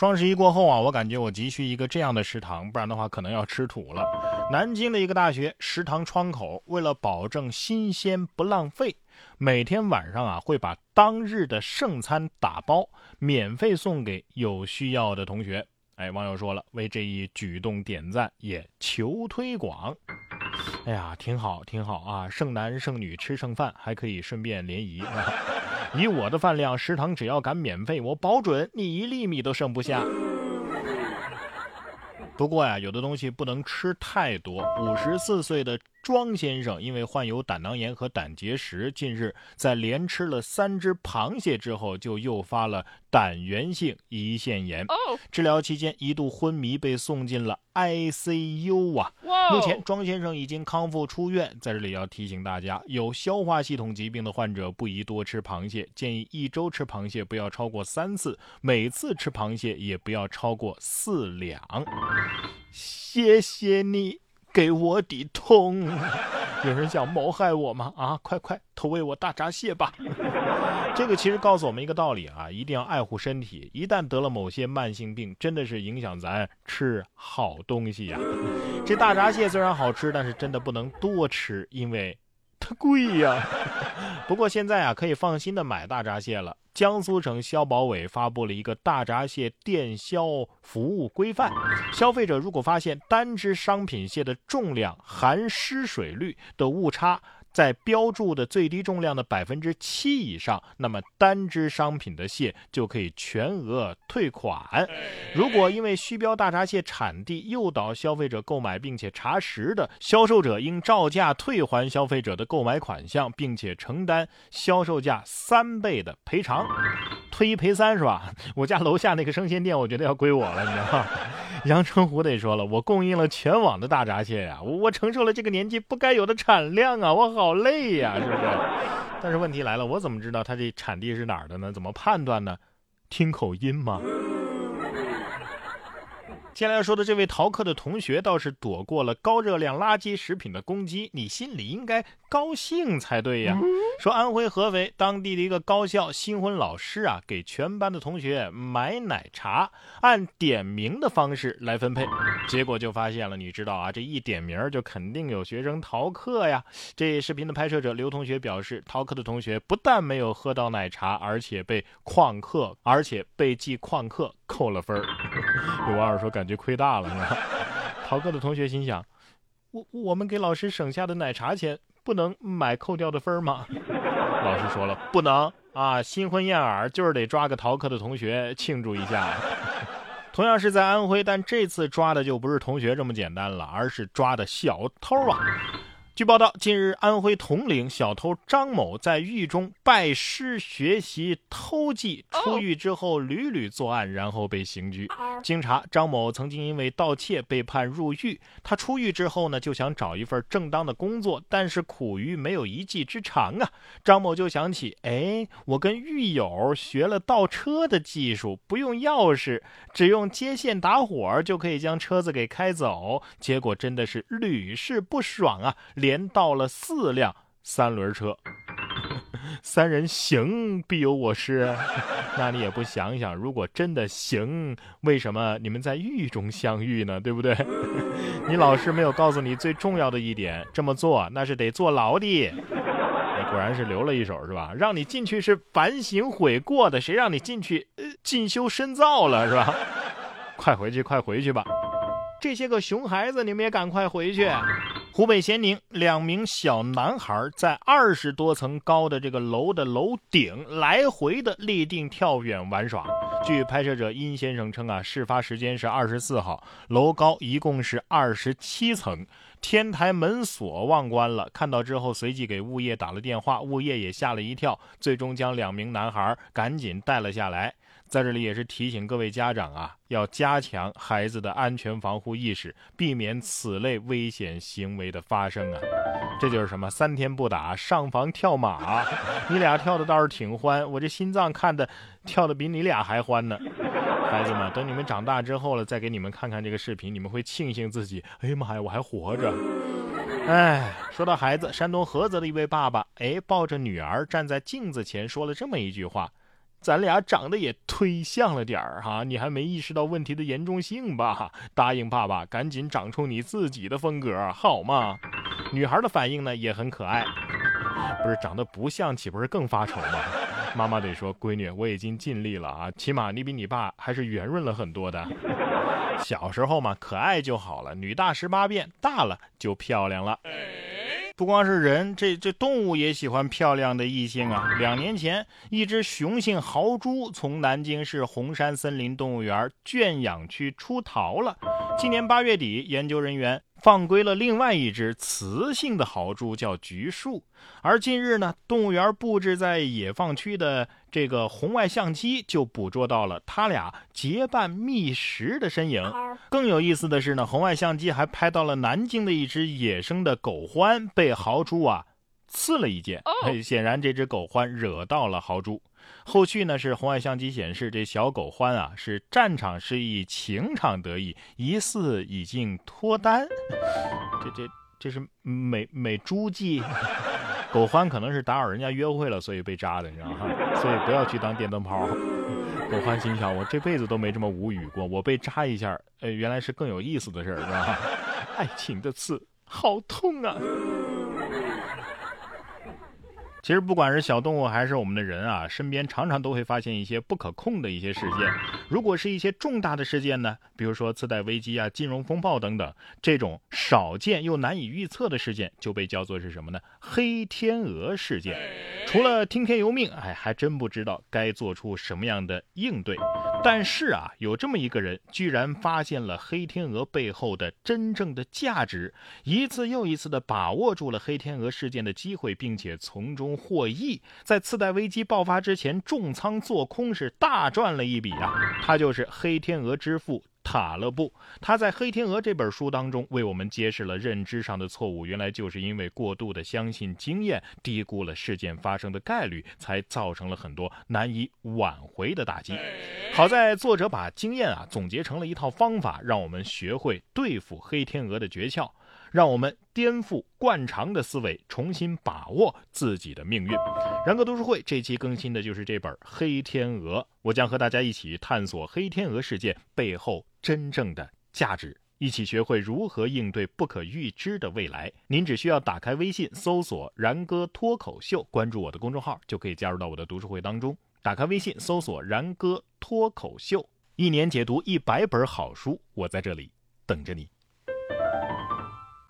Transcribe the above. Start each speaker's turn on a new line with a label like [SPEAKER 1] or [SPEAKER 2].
[SPEAKER 1] 双十一过后啊，我感觉我急需一个这样的食堂，不然的话可能要吃土了。南京的一个大学食堂窗口，为了保证新鲜不浪费，每天晚上啊会把当日的剩餐打包，免费送给有需要的同学。哎，网友说了，为这一举动点赞，也求推广。哎呀，挺好，挺好啊！剩男剩女吃剩饭，还可以顺便联谊。以我的饭量，食堂只要敢免费，我保准你一粒米都剩不下。不过呀，有的东西不能吃太多。五十四岁的庄先生因为患有胆囊炎和胆结石，近日在连吃了三只螃蟹之后，就诱发了胆源性胰腺炎。治疗期间一度昏迷，被送进了 ICU 啊。目前庄先生已经康复出院。在这里要提醒大家，有消化系统疾病的患者不宜多吃螃蟹，建议一周吃螃蟹不要超过三次，每次吃螃蟹也不要超过四两。谢谢你。给我的痛，有人想谋害我吗？啊，快快投喂我大闸蟹吧！这个其实告诉我们一个道理啊，一定要爱护身体。一旦得了某些慢性病，真的是影响咱吃好东西呀。这大闸蟹虽然好吃，但是真的不能多吃，因为它贵呀。不过现在啊，可以放心的买大闸蟹了。江苏省消保委发布了一个大闸蟹电销服务规范，消费者如果发现单只商品蟹的重量含失水率的误差。在标注的最低重量的百分之七以上，那么单只商品的蟹就可以全额退款。如果因为虚标大闸蟹产地诱导消费者购买并且查实的，销售者应照价退还消费者的购买款项，并且承担销售价三倍的赔偿。退一赔三是吧？我家楼下那个生鲜店，我觉得要归我了，你知道吗？阳澄湖得说了，我供应了全网的大闸蟹呀，我承受了这个年纪不该有的产量啊，我好累呀，是不是？但是问题来了，我怎么知道它这产地是哪儿的呢？怎么判断呢？听口音吗？接下来要说的这位逃课的同学倒是躲过了高热量垃圾食品的攻击，你心里应该高兴才对呀。说安徽合肥当地的一个高校新婚老师啊，给全班的同学买奶茶，按点名的方式来分配，结果就发现了，你知道啊，这一点名就肯定有学生逃课呀。这视频的拍摄者刘同学表示，逃课的同学不但没有喝到奶茶，而且被旷课，而且被记旷课。扣了分儿，有网友说感觉亏大了。逃课的同学心想：我我们给老师省下的奶茶钱不能买扣掉的分吗？老师说了，不能啊！新婚燕尔就是得抓个逃课的同学庆祝一下。同样是在安徽，但这次抓的就不是同学这么简单了，而是抓的小偷啊！据报道，近日安徽铜陵小偷张某在狱中拜师学习偷技，出狱之后屡屡作案，然后被刑拘。经查，张某曾经因为盗窃被判入狱。他出狱之后呢，就想找一份正当的工作，但是苦于没有一技之长啊。张某就想起，哎，我跟狱友学了倒车的技术，不用钥匙，只用接线打火就可以将车子给开走。结果真的是屡试不爽啊！连连到了四辆三轮车，三人行必有我师，那你也不想想，如果真的行，为什么你们在狱中相遇呢？对不对？你老师没有告诉你最重要的一点，这么做那是得坐牢的。果然是留了一手是吧？让你进去是反省悔过的，谁让你进去呃进修深造了是吧？快回去，快回去吧！这些个熊孩子，你们也赶快回去。湖北咸宁两名小男孩在二十多层高的这个楼的楼顶来回的立定跳远玩耍。据拍摄者殷先生称啊，事发时间是二十四号，楼高一共是二十七层，天台门锁忘关了。看到之后，随即给物业打了电话，物业也吓了一跳，最终将两名男孩赶紧带了下来。在这里也是提醒各位家长啊，要加强孩子的安全防护意识，避免此类危险行为的发生啊！这就是什么三天不打上房跳马，你俩跳的倒是挺欢，我这心脏看的跳的比你俩还欢呢。孩子们，等你们长大之后了，再给你们看看这个视频，你们会庆幸自己，哎呀妈呀，我还活着！哎，说到孩子，山东菏泽的一位爸爸，哎，抱着女儿站在镜子前说了这么一句话。咱俩长得也忒像了点儿哈，你还没意识到问题的严重性吧？答应爸爸，赶紧长出你自己的风格好吗？女孩的反应呢也很可爱，不是长得不像，岂不是更发愁吗？妈妈得说，闺女，我已经尽力了啊，起码你比你爸还是圆润了很多的。小时候嘛，可爱就好了，女大十八变，大了就漂亮了。不光是人，这这动物也喜欢漂亮的异性啊。两年前，一只雄性豪猪从南京市红山森林动物园圈养区出逃了。今年八月底，研究人员。放归了另外一只雌性的豪猪，叫橘树。而近日呢，动物园布置在野放区的这个红外相机就捕捉到了它俩结伴觅食的身影。更有意思的是呢，红外相机还拍到了南京的一只野生的狗獾被豪猪啊刺了一剑。显然，这只狗獾惹到了豪猪。后续呢是红外相机显示，这小狗獾啊是战场失意，情场得意，疑似已经脱单。这这这是美美猪计，狗獾可能是打扰人家约会了，所以被扎的，你知道吗？所以不要去当电灯泡。狗獾心想：我这辈子都没这么无语过，我被扎一下，呃，原来是更有意思的事儿，是吧？爱情的刺，好痛啊！其实不管是小动物还是我们的人啊，身边常常都会发现一些不可控的一些事件。如果是一些重大的事件呢，比如说次贷危机啊、金融风暴等等，这种少见又难以预测的事件就被叫做是什么呢？黑天鹅事件。除了听天由命，哎，还真不知道该做出什么样的应对。但是啊，有这么一个人，居然发现了黑天鹅背后的真正的价值，一次又一次的把握住了黑天鹅事件的机会，并且从中获益，在次贷危机爆发之前重仓做空，是大赚了一笔啊！他就是黑天鹅之父。塔勒布，他在《黑天鹅》这本书当中为我们揭示了认知上的错误，原来就是因为过度的相信经验，低估了事件发生的概率，才造成了很多难以挽回的打击。好在作者把经验啊总结成了一套方法，让我们学会对付黑天鹅的诀窍。让我们颠覆惯常的思维，重新把握自己的命运。然哥读书会这期更新的就是这本《黑天鹅》，我将和大家一起探索黑天鹅事件背后真正的价值，一起学会如何应对不可预知的未来。您只需要打开微信，搜索“然哥脱口秀”，关注我的公众号，就可以加入到我的读书会当中。打开微信，搜索“然哥脱口秀”，一年解读一百本好书，我在这里等着你。